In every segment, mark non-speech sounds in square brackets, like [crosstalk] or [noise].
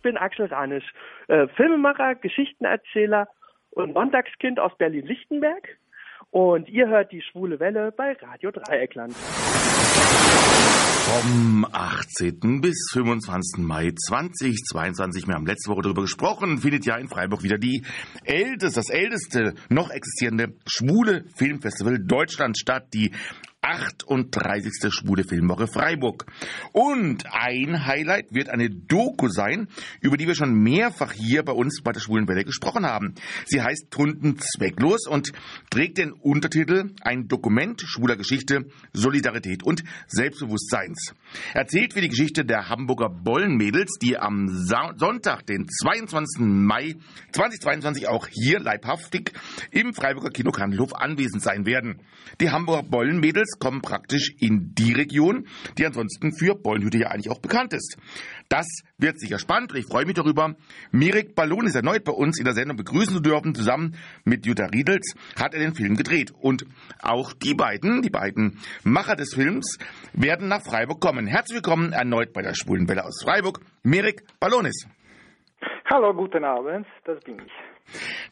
ich bin Axel Ranisch, äh, Filmemacher, Geschichtenerzähler und Montagskind aus Berlin-Lichtenberg. Und ihr hört die Schwule Welle bei Radio Dreieckland. Vom 18. bis 25. Mai 2022, wir haben letzte Woche darüber gesprochen, findet ja in Freiburg wieder die älteste, das älteste noch existierende schwule Filmfestival Deutschlands statt, die 38. Schwule Filmwoche Freiburg. Und ein Highlight wird eine Doku sein, über die wir schon mehrfach hier bei uns bei der Schwulen Welle gesprochen haben. Sie heißt Tunden zwecklos und trägt den Untertitel Ein Dokument schwuler Geschichte, Solidarität und Selbstbewusstseins. Erzählt wird die Geschichte der Hamburger Bollenmädels, die am Sonntag, den 22. Mai 2022 auch hier leibhaftig im Freiburger Kino Kandelhof anwesend sein werden. Die Hamburger Bollenmädels kommen praktisch in die Region, die ansonsten für Bollenhütte ja eigentlich auch bekannt ist. Das wird sicher spannend und ich freue mich darüber. Mirek Ballon ist erneut bei uns in der Sendung begrüßen zu dürfen. Zusammen mit Jutta Riedels hat er den Film gedreht. Und auch die beiden, die beiden Macher des Films, werden nach Freiburg kommen. Herzlich willkommen erneut bei der Schwulen Welle aus Freiburg. Mirek Ballonis. Hallo, guten Abend, das bin ich.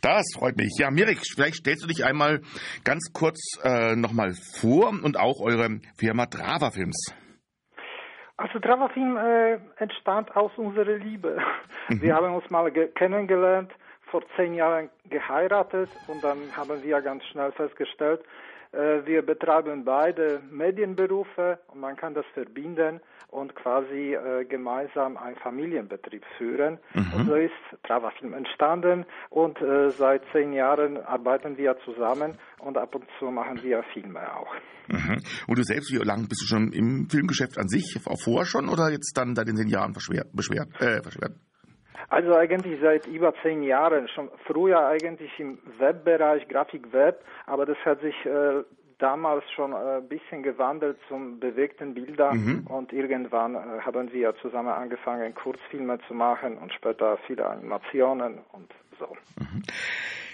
Das freut mich. Ja, Mirek, vielleicht stellst du dich einmal ganz kurz äh, nochmal vor und auch eure Firma Drava Films. Also Drava Film äh, entstand aus unserer Liebe. Mhm. Wir haben uns mal kennengelernt, vor zehn Jahren geheiratet und dann haben wir ganz schnell festgestellt, wir betreiben beide Medienberufe und man kann das verbinden und quasi äh, gemeinsam einen Familienbetrieb führen. Mhm. Und so ist Travafilm entstanden und äh, seit zehn Jahren arbeiten wir zusammen und ab und zu machen wir Filme auch. Mhm. Und du selbst, wie lange bist du schon im Filmgeschäft an sich, auch vorher schon oder jetzt dann seit den zehn Jahren beschwert, beschwert, äh, verschwert? Also eigentlich seit über zehn Jahren, schon früher eigentlich im Webbereich, Grafikweb, aber das hat sich äh, damals schon ein äh, bisschen gewandelt zum bewegten Bilder mhm. und irgendwann äh, haben wir zusammen angefangen, Kurzfilme zu machen und später viele Animationen und so. Mhm.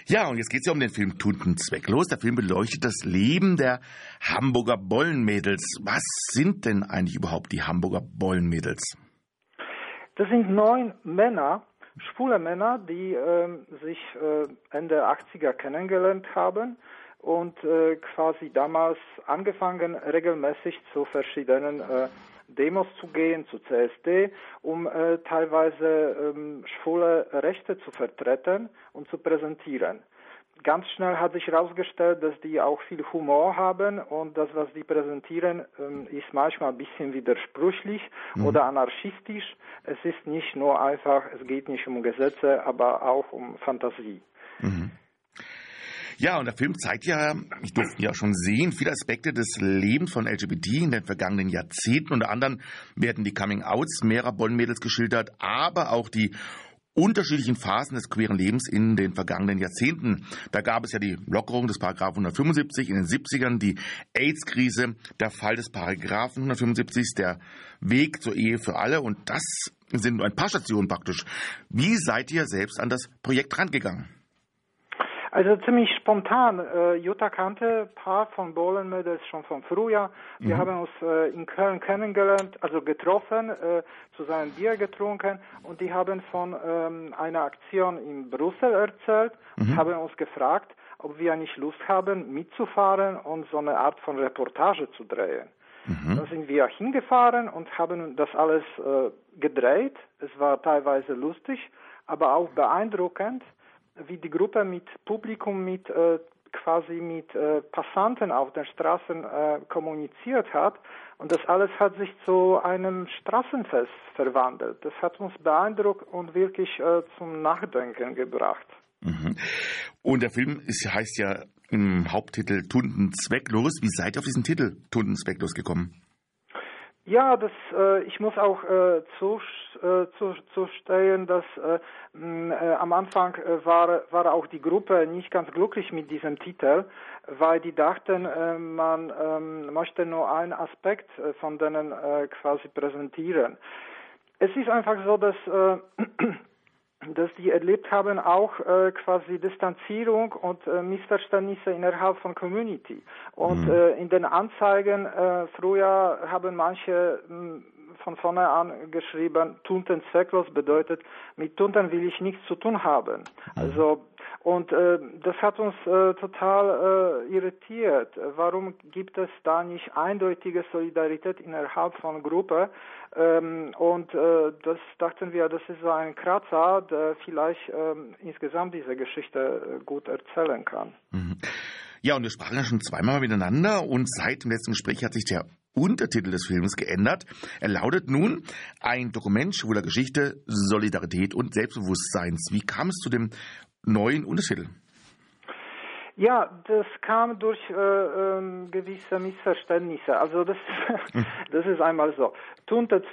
Ja, und jetzt geht es ja um den Film Tunden zwecklos. Der Film beleuchtet das Leben der Hamburger Bollenmädels. Was sind denn eigentlich überhaupt die Hamburger Bollenmädels? Das sind neun Männer, schwule Männer, die äh, sich äh, Ende 80er kennengelernt haben und äh, quasi damals angefangen, regelmäßig zu verschiedenen äh, Demos zu gehen, zu CSD, um äh, teilweise ähm, schwule Rechte zu vertreten und zu präsentieren ganz schnell hat sich herausgestellt, dass die auch viel Humor haben und das, was die präsentieren, ähm, ist manchmal ein bisschen widersprüchlich mhm. oder anarchistisch. Es ist nicht nur einfach, es geht nicht um Gesetze, aber auch um Fantasie. Mhm. Ja, und der Film zeigt ja, ich durfte ja schon sehen, viele Aspekte des Lebens von LGBT in den vergangenen Jahrzehnten. Unter anderem werden die Coming-Outs mehrerer Bonn-Mädels geschildert, aber auch die unterschiedlichen Phasen des queeren Lebens in den vergangenen Jahrzehnten. Da gab es ja die Lockerung des Paragraphen 175 in den 70ern, die AIDS-Krise, der Fall des Paragraphen 175, der Weg zur Ehe für alle und das sind nur ein paar Stationen praktisch. Wie seid ihr selbst an das Projekt rangegangen? Also ziemlich spontan. Äh, Jutta kannte ein paar von Bohlenmädels schon von früher. Wir mhm. haben uns äh, in Köln kennengelernt, also getroffen, äh, zusammen Bier getrunken und die haben von ähm, einer Aktion in Brüssel erzählt und mhm. haben uns gefragt, ob wir nicht Lust haben, mitzufahren und so eine Art von Reportage zu drehen. Mhm. Dann sind wir hingefahren und haben das alles äh, gedreht. Es war teilweise lustig, aber auch beeindruckend wie die Gruppe mit Publikum, mit äh, quasi mit äh, Passanten auf den Straßen äh, kommuniziert hat. Und das alles hat sich zu einem Straßenfest verwandelt. Das hat uns beeindruckt und wirklich äh, zum Nachdenken gebracht. Mhm. Und der Film ist, heißt ja im Haupttitel Tunden zwecklos. Wie seid ihr auf diesen Titel Tunden zwecklos gekommen? Ja, das, äh, ich muss auch äh, zu, äh, zu, zustehen, dass äh, mh, äh, am Anfang äh, war, war auch die Gruppe nicht ganz glücklich mit diesem Titel, weil die dachten, äh, man äh, möchte nur einen Aspekt äh, von denen äh, quasi präsentieren. Es ist einfach so, dass äh, [clears throat] dass die erlebt haben auch äh, quasi Distanzierung und äh, Missverständnisse innerhalb von Community. Und mhm. äh, in den Anzeigen äh, früher haben manche mh, hm, von vorne an geschrieben, Tunten zwecklos bedeutet, mit Tunten will ich nichts zu tun haben. Mhm. Also und äh, das hat uns äh, total äh, irritiert. Warum gibt es da nicht eindeutige Solidarität innerhalb von Gruppe? Ähm, und äh, das dachten wir, das ist so ein Kratzer, der vielleicht ähm, insgesamt diese Geschichte äh, gut erzählen kann. Mhm. Ja, und wir sprachen ja schon zweimal miteinander und seit dem letzten Gespräch hat sich der Untertitel des Films geändert. Er lautet nun ein Dokument schwuler Geschichte, Solidarität und Selbstbewusstseins. Wie kam es zu dem neuen Untertitel? Ja, das kam durch äh, ähm, gewisse Missverständnisse. Also das, hm. [laughs] das ist einmal so. Tunten,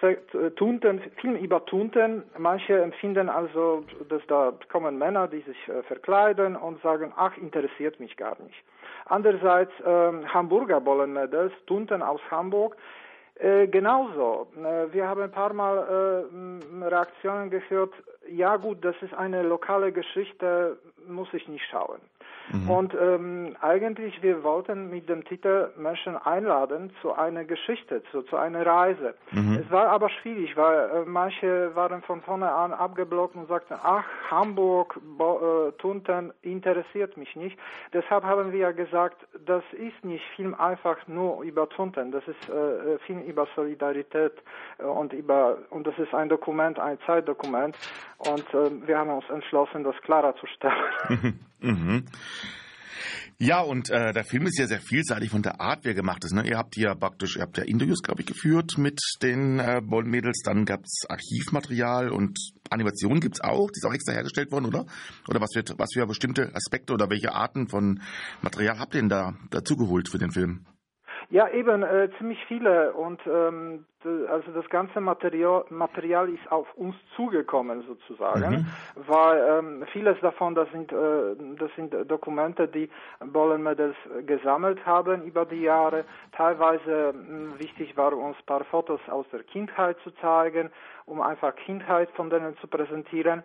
Tunten, Film über Tunten. Manche empfinden also, dass da kommen Männer, die sich äh, verkleiden und sagen, ach, interessiert mich gar nicht. Andererseits äh, Hamburger Bollenmädels, Tunten aus Hamburg. Äh, genauso. Äh, wir haben ein paar Mal äh, Reaktionen gehört, ja gut, das ist eine lokale Geschichte, muss ich nicht schauen. Mhm. Und ähm, eigentlich, wir wollten mit dem Titel Menschen einladen zu einer Geschichte, zu, zu einer Reise. Mhm. Es war aber schwierig, weil äh, manche waren von vorne an abgeblockt und sagten, ach, Hamburg, Bo äh, Tunten interessiert mich nicht. Deshalb haben wir ja gesagt, das ist nicht Film einfach nur über Tunten, das ist äh, Film über Solidarität äh, und über und das ist ein Dokument, ein Zeitdokument und äh, wir haben uns entschlossen, das klarer zu stellen. [laughs] mhm. Ja, und äh, der Film ist ja sehr vielseitig von der Art, wie er gemacht ist. Ne? Ihr habt ja praktisch, ihr habt ja Interviews, glaube ich, geführt mit den äh, Bond-Mädels. Dann gab es Archivmaterial und Animationen gibt es auch. Die ist auch extra hergestellt worden, oder? Oder was, wird, was für bestimmte Aspekte oder welche Arten von Material habt ihr denn da dazugeholt für den Film? Ja, eben äh, ziemlich viele und ähm, also das ganze Material, Material ist auf uns zugekommen sozusagen, mhm. weil ähm, vieles davon das sind äh, das sind Dokumente, die Bollenmädels gesammelt haben über die Jahre. Teilweise mh, wichtig war uns ein paar Fotos aus der Kindheit zu zeigen, um einfach Kindheit von denen zu präsentieren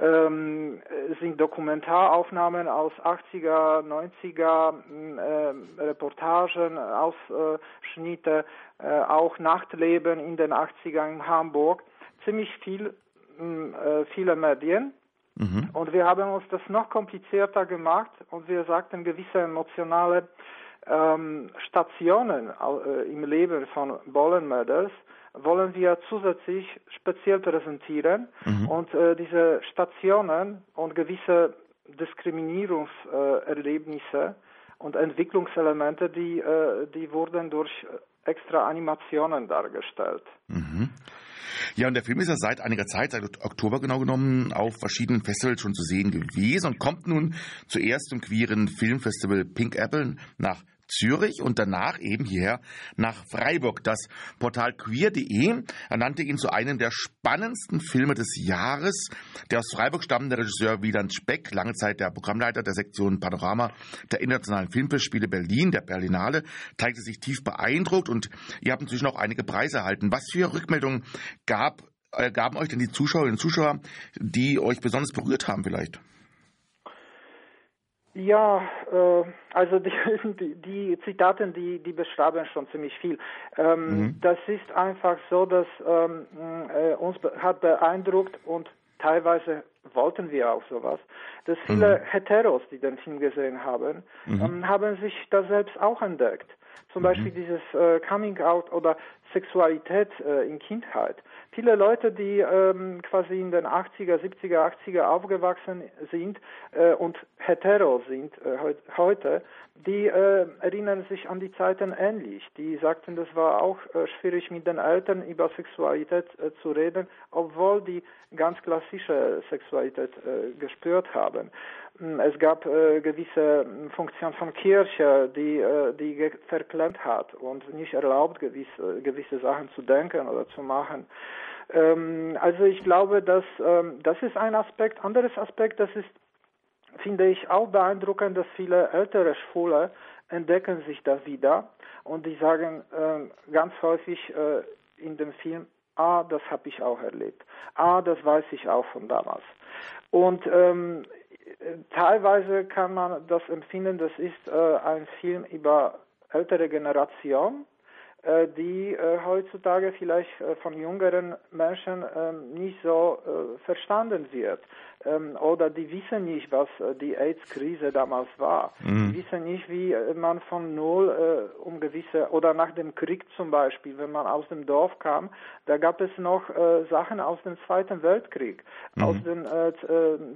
ähm, sind Dokumentaraufnahmen aus 80er, 90er, äh, Reportagen, Ausschnitte, äh, auch Nachtleben in den 80ern in Hamburg. Ziemlich viel, äh, viele Medien. Mhm. Und wir haben uns das noch komplizierter gemacht und wir sagten gewisse emotionale ähm, Stationen äh, im Leben von Bollenmörders wollen wir zusätzlich speziell präsentieren mhm. und äh, diese Stationen und gewisse Diskriminierungserlebnisse und Entwicklungselemente, die, äh, die wurden durch extra Animationen dargestellt. Mhm. Ja, und der Film ist ja seit einiger Zeit, seit Oktober genau genommen, auf verschiedenen Festivals schon zu sehen gewesen und kommt nun zuerst zum queeren Filmfestival Pink Apple nach Zürich und danach eben hierher nach Freiburg. Das Portal queer.de ernannte ihn zu einem der spannendsten Filme des Jahres. Der aus Freiburg stammende Regisseur Wieland Speck, lange Zeit der Programmleiter der Sektion Panorama der Internationalen Filmfestspiele Berlin, der Berlinale, zeigte sich tief beeindruckt und ihr habt inzwischen auch einige Preise erhalten. Was für Rückmeldungen gab, äh, gaben euch denn die Zuschauerinnen und Zuschauer, die euch besonders berührt haben vielleicht? Ja, äh, also die, [laughs] die, die Zitaten, die, die beschreiben schon ziemlich viel. Ähm, mhm. Das ist einfach so, dass ähm, äh, uns hat beeindruckt und teilweise wollten wir auch sowas, dass viele mhm. Heteros, die den Film gesehen haben, mhm. ähm, haben sich da selbst auch entdeckt. Zum mhm. Beispiel dieses äh, Coming Out oder Sexualität äh, in Kindheit. Viele Leute, die ähm, quasi in den 80er, 70er, 80er aufgewachsen sind äh, und hetero sind äh, heute, die äh, erinnern sich an die Zeiten ähnlich. Die sagten, das war auch äh, schwierig mit den Eltern über Sexualität äh, zu reden, obwohl die ganz klassische Sexualität äh, gespürt haben. Hm, es gab äh, gewisse hm, Funktionen von Kirche, die, äh, die verklemmt hat und nicht erlaubt, gewisse, gewisse Sachen zu denken oder zu machen. Ähm, also ich glaube, dass ähm, das ist ein Aspekt. Anderes Aspekt, das ist, finde ich, auch beeindruckend, dass viele ältere Schwule entdecken sich da wieder und die sagen äh, ganz häufig äh, in dem Film, ah, das habe ich auch erlebt. Ah, das weiß ich auch von damals. Und ähm, teilweise kann man das empfinden, das ist äh, ein Film über ältere Generation die äh, heutzutage vielleicht äh, von jüngeren Menschen ähm, nicht so verstanden wird. Ähm, oder die wissen nicht, was die AIDS-Krise damals war. Mhm. Die wissen nicht, wie man von Null um gewisse, oder nach dem Krieg zum Beispiel, wenn man aus dem Dorf kam, da gab es noch Sachen aus dem Zweiten Weltkrieg, mhm. aus den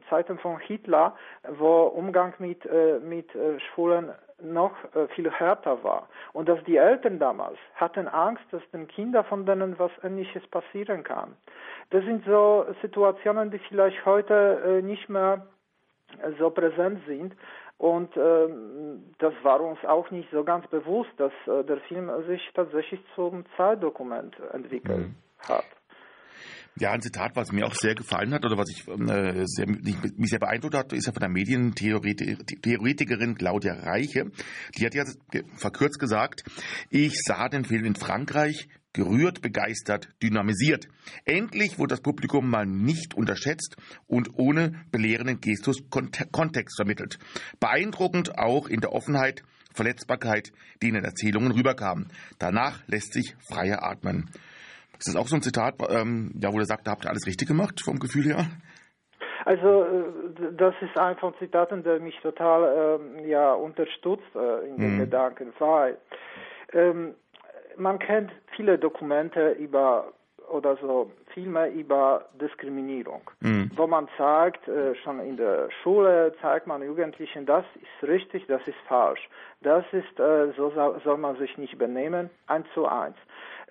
Zeiten von Hitler, wo Umgang mit, mit Schwulen noch äh, viel härter war. Und dass die Eltern damals hatten Angst, dass den Kindern von denen was Ähnliches passieren kann. Das sind so Situationen, die vielleicht heute äh, nicht mehr äh, so präsent sind. Und äh, das war uns auch nicht so ganz bewusst, dass äh, der Film sich tatsächlich zum Zeitdokument entwickelt mhm. hat. Ja, ein Zitat, was mir auch sehr gefallen hat oder was ich äh, sehr, mich sehr beeindruckt hat, ist ja von der Medientheoretikerin Claudia Reiche. Die hat ja verkürzt gesagt, ich sah den Film in Frankreich, gerührt, begeistert, dynamisiert. Endlich wurde das Publikum mal nicht unterschätzt und ohne belehrenden Gestus Kontext vermittelt. Beeindruckend auch in der Offenheit, Verletzbarkeit, die in den Erzählungen rüberkamen. Danach lässt sich freier atmen. Ist das auch so ein Zitat, ähm, ja, wo er sagt, da habt ihr alles richtig gemacht, vom Gefühl her? Also äh, das ist ein von Zitaten, der mich total ähm, ja, unterstützt äh, in den mhm. Gedanken, weil ähm, man kennt viele Dokumente über oder so Filme über Diskriminierung, mhm. wo man sagt, äh, schon in der Schule zeigt man Jugendlichen, das ist richtig, das ist falsch, das ist, äh, so soll man sich nicht benehmen, eins zu eins.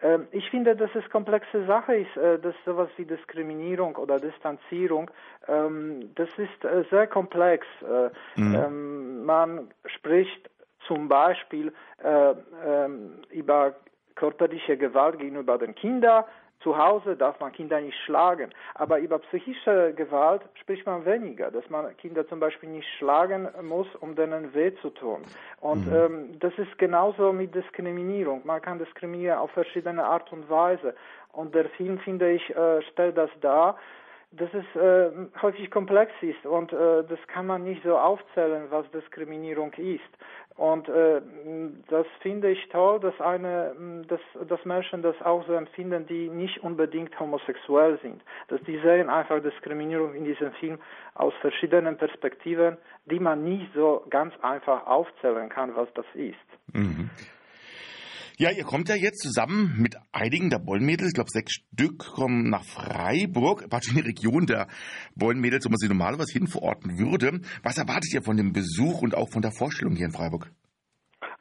Ähm, ich finde, dass es komplexe Sache ist, äh, dass sowas wie Diskriminierung oder Distanzierung, ähm, das ist äh, sehr komplex. Äh, mhm. Ähm, man spricht zum Beispiel über körperliche Gewalt gegenüber den Kindern, zu Hause darf man Kinder nicht schlagen, aber über psychische Gewalt spricht man weniger, dass man Kinder zum Beispiel nicht schlagen muss, um denen weh zu tun. Und mhm. ähm, das ist genauso mit Diskriminierung. Man kann diskriminieren auf verschiedene Art und Weise. Und der Film, finde ich, äh, stellt das dar dass es äh, häufig komplex ist und äh, das kann man nicht so aufzählen, was Diskriminierung ist. Und äh, das finde ich toll, dass eine, dass, dass Menschen das auch so empfinden, die nicht unbedingt homosexuell sind. Dass die sehen einfach Diskriminierung in diesem Film aus verschiedenen Perspektiven, die man nicht so ganz einfach aufzählen kann, was das ist. Mhm. Ja, ihr kommt ja jetzt zusammen mit einigen der Bollenmädels, ich glaube sechs Stück, kommen nach Freiburg, praktisch in die Region der Bollenmädels, wo man sie normalerweise hin verorten würde. Was erwartet ihr von dem Besuch und auch von der Vorstellung hier in Freiburg?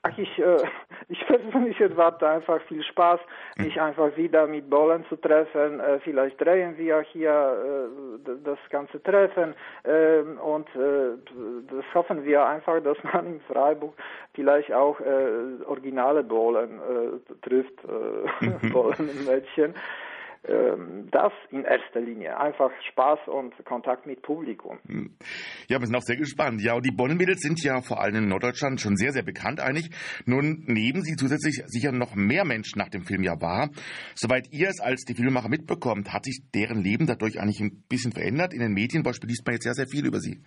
Ach, ich, äh, [laughs] ich persönlich erwarte einfach viel Spaß, mich einfach wieder mit Bollen zu treffen. Äh, vielleicht drehen wir hier äh, das ganze Treffen äh, und äh, das hoffen wir einfach, dass [laughs] man in Freiburg vielleicht auch äh, originale Bollen äh, trifft, äh, mhm. [laughs] Ähm, das in erster Linie. Einfach Spaß und Kontakt mit Publikum. Hm. Ja, wir sind auch sehr gespannt. Ja, und die Bonn-Mädels sind ja vor allem in Norddeutschland schon sehr, sehr bekannt eigentlich. Nun nehmen sie zusätzlich sicher noch mehr Menschen nach dem Film ja wahr. Soweit ihr es als die Filmemacher mitbekommt, hat sich deren Leben dadurch eigentlich ein bisschen verändert. In den Medien beispielsweise liest man jetzt sehr, sehr viel über sie.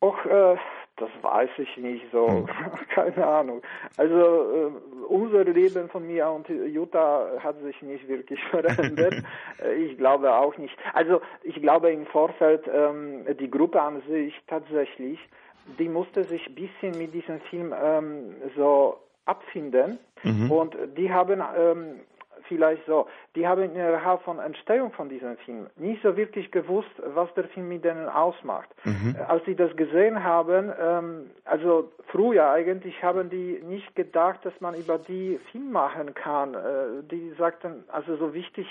Och, äh, das weiß ich nicht so, hm. [laughs] keine Ahnung. Also äh, unser Leben von mir und Jutta hat sich nicht wirklich [laughs] verändert. Äh, ich glaube auch nicht. Also ich glaube im Vorfeld ähm, die Gruppe an sich tatsächlich, die musste sich ein bisschen mit diesem Film ähm, so abfinden mhm. und die haben ähm, vielleicht so, die haben innerhalb von Entstehung von diesem Film nicht so wirklich gewusst, was der Film mit denen ausmacht. Mhm. Äh, als sie das gesehen haben, ähm, also früher eigentlich haben die nicht gedacht, dass man über die Film machen kann. Äh, die sagten, also so wichtig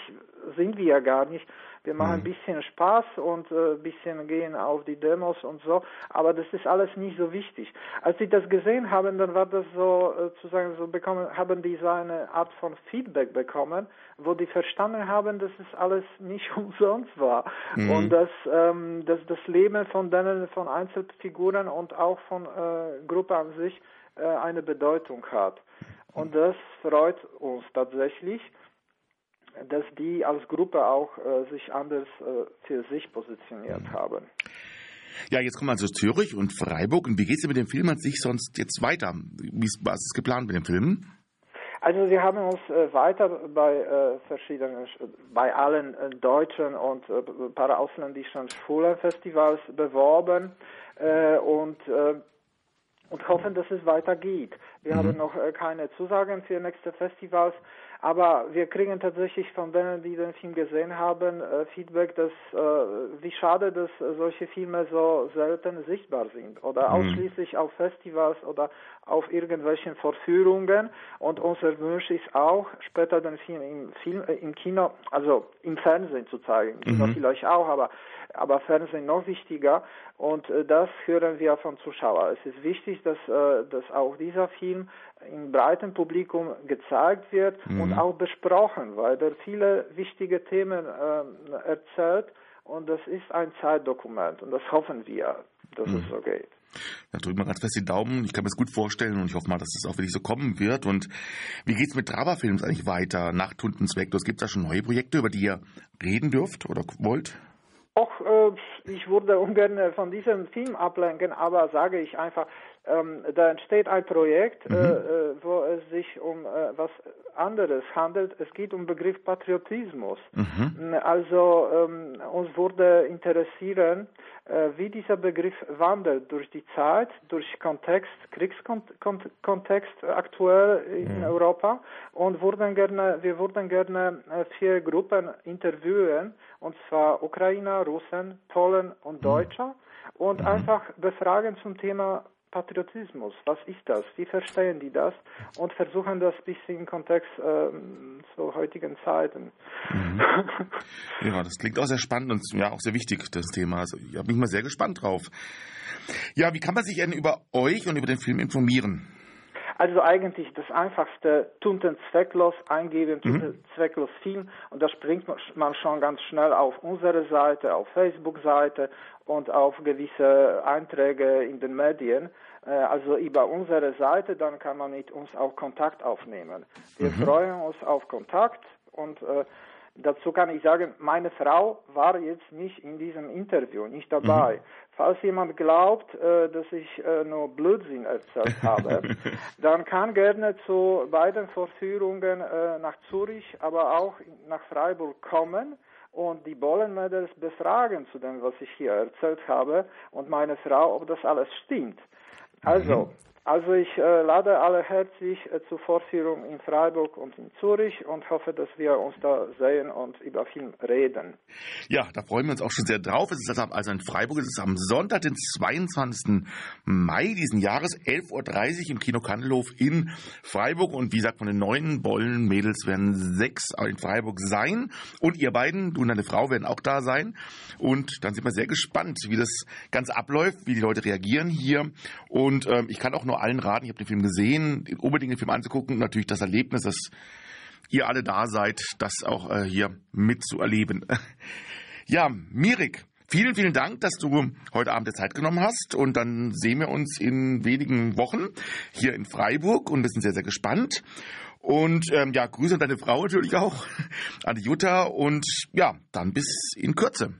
sind wir ja gar nicht. Wir machen ein mhm. bisschen Spaß und ein äh, bisschen gehen auf die Demos und so, aber das ist alles nicht so wichtig. Als sie das gesehen haben, dann war das so, äh, zu sagen, so bekommen, haben die so eine Art von Feedback bekommen, wo die verstanden haben, dass es alles nicht [laughs] umsonst war mhm. und dass, ähm, dass das Leben von denen, von Einzelfiguren und auch von äh, Gruppe an sich äh, eine Bedeutung hat. Und das freut uns tatsächlich dass die als Gruppe auch äh, sich anders äh, für sich positioniert mhm. haben. Ja, jetzt kommen wir also Zürich und Freiburg. Und wie geht es mit dem Film an sich sonst jetzt weiter? Wie, was ist geplant mit dem Film? Also wir haben uns äh, weiter bei äh, verschiedenen, bei allen äh, deutschen und äh, paar ausländischen Schulenfestivals beworben äh, und äh, und hoffen, dass es weitergeht. Wir mhm. haben noch äh, keine Zusagen für nächste Festivals, aber wir kriegen tatsächlich von denen, die den Film gesehen haben, äh, Feedback, dass äh, wie schade, dass äh, solche Filme so selten sichtbar sind oder mhm. ausschließlich auf Festivals oder auf irgendwelchen Vorführungen. Und unser Wunsch ist auch, später den Film im, Film, im Kino, also im Fernsehen zu zeigen. Mhm. vielleicht auch, aber, aber Fernsehen noch wichtiger. Und das hören wir von Zuschauern. Es ist wichtig, dass, dass auch dieser Film im breiten Publikum gezeigt wird mhm. und auch besprochen, weil er viele wichtige Themen äh, erzählt und das ist ein Zeitdokument und das hoffen wir, dass mhm. es so geht. Da drücken wir ganz fest die Daumen. Ich kann mir das gut vorstellen und ich hoffe mal, dass es das auch wirklich so kommen wird. Und wie geht es mit Drama-Films eigentlich weiter nach Tundensvektus? Gibt es da schon neue Projekte, über die ihr reden dürft oder wollt? Auch äh, ich würde ungern von diesem Film ablenken, aber sage ich einfach, ähm, da entsteht ein Projekt, mhm. äh, äh wo es sich um äh, was anderes handelt. Es geht um Begriff Patriotismus. Mhm. Also ähm, uns würde interessieren, äh, wie dieser Begriff wandelt durch die Zeit, durch Kontext, Kriegskontext aktuell in mhm. Europa und würden gerne, wir würden gerne äh, vier Gruppen interviewen, und zwar Ukrainer, Russen, Polen und mhm. Deutscher und mhm. einfach befragen zum Thema Patriotismus, was ist das? Wie verstehen die das? Und versuchen das ein bisschen im Kontext ähm, zu heutigen Zeiten. Mhm. Ja, das klingt auch sehr spannend und ja auch sehr wichtig, das Thema. Also, ich bin mal sehr gespannt drauf. Ja, wie kann man sich denn über euch und über den Film informieren? Also eigentlich das einfachste, Tunten zwecklos eingeben, Tunten mhm. zwecklos Film und da springt man schon ganz schnell auf unsere Seite, auf Facebook-Seite und auf gewisse Einträge in den Medien. Äh, also über unsere Seite, dann kann man mit uns auch Kontakt aufnehmen. Wir mhm. freuen uns auf Kontakt und äh, Dazu kann ich sagen, meine Frau war jetzt nicht in diesem Interview, nicht dabei. Mhm. Falls jemand glaubt, äh, dass ich äh, nur Blödsinn erzählt habe, [laughs] dann kann gerne zu beiden Vorführungen äh, nach Zürich, aber auch nach Freiburg kommen und die Bollenmädels befragen zu dem, was ich hier erzählt habe und meine Frau, ob das alles stimmt. Also, mhm. Also ich äh, lade alle herzlich äh, zur Vorführung in Freiburg und in Zürich und hoffe, dass wir uns da sehen und über Film reden. Ja, da freuen wir uns auch schon sehr drauf. Es ist also in Freiburg, es ist am Sonntag, den 22. Mai diesen Jahres, 11.30 Uhr im Kino Kandelhof in Freiburg. Und wie gesagt, von den neuen Bollen-Mädels werden sechs in Freiburg sein. Und ihr beiden, du und deine Frau, werden auch da sein. Und dann sind wir sehr gespannt, wie das Ganze abläuft, wie die Leute reagieren hier. Und ähm, ich kann auch noch nur allen raten, ich habe den Film gesehen, unbedingt den Film anzugucken. Natürlich das Erlebnis, dass ihr alle da seid, das auch äh, hier mitzuerleben. [laughs] ja, Mirik, vielen, vielen Dank, dass du heute Abend der Zeit genommen hast. Und dann sehen wir uns in wenigen Wochen hier in Freiburg und wir sind sehr, sehr gespannt. Und ähm, ja, Grüße an deine Frau natürlich auch, [laughs] an die Jutta. Und ja, dann bis in Kürze.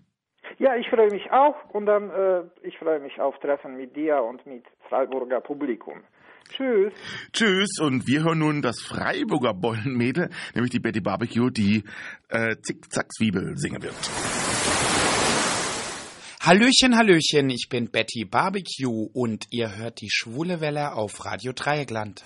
Ja, ich freue mich auch und dann äh, ich freue mich auf Treffen mit dir und mit Freiburger Publikum. Tschüss. Tschüss und wir hören nun das Freiburger Bollenmädel, nämlich die Betty Barbecue, die äh, Zickzack-Zwiebel singen wird. Hallöchen, Hallöchen, ich bin Betty Barbecue und ihr hört die Schwule Welle auf Radio Dreieckland.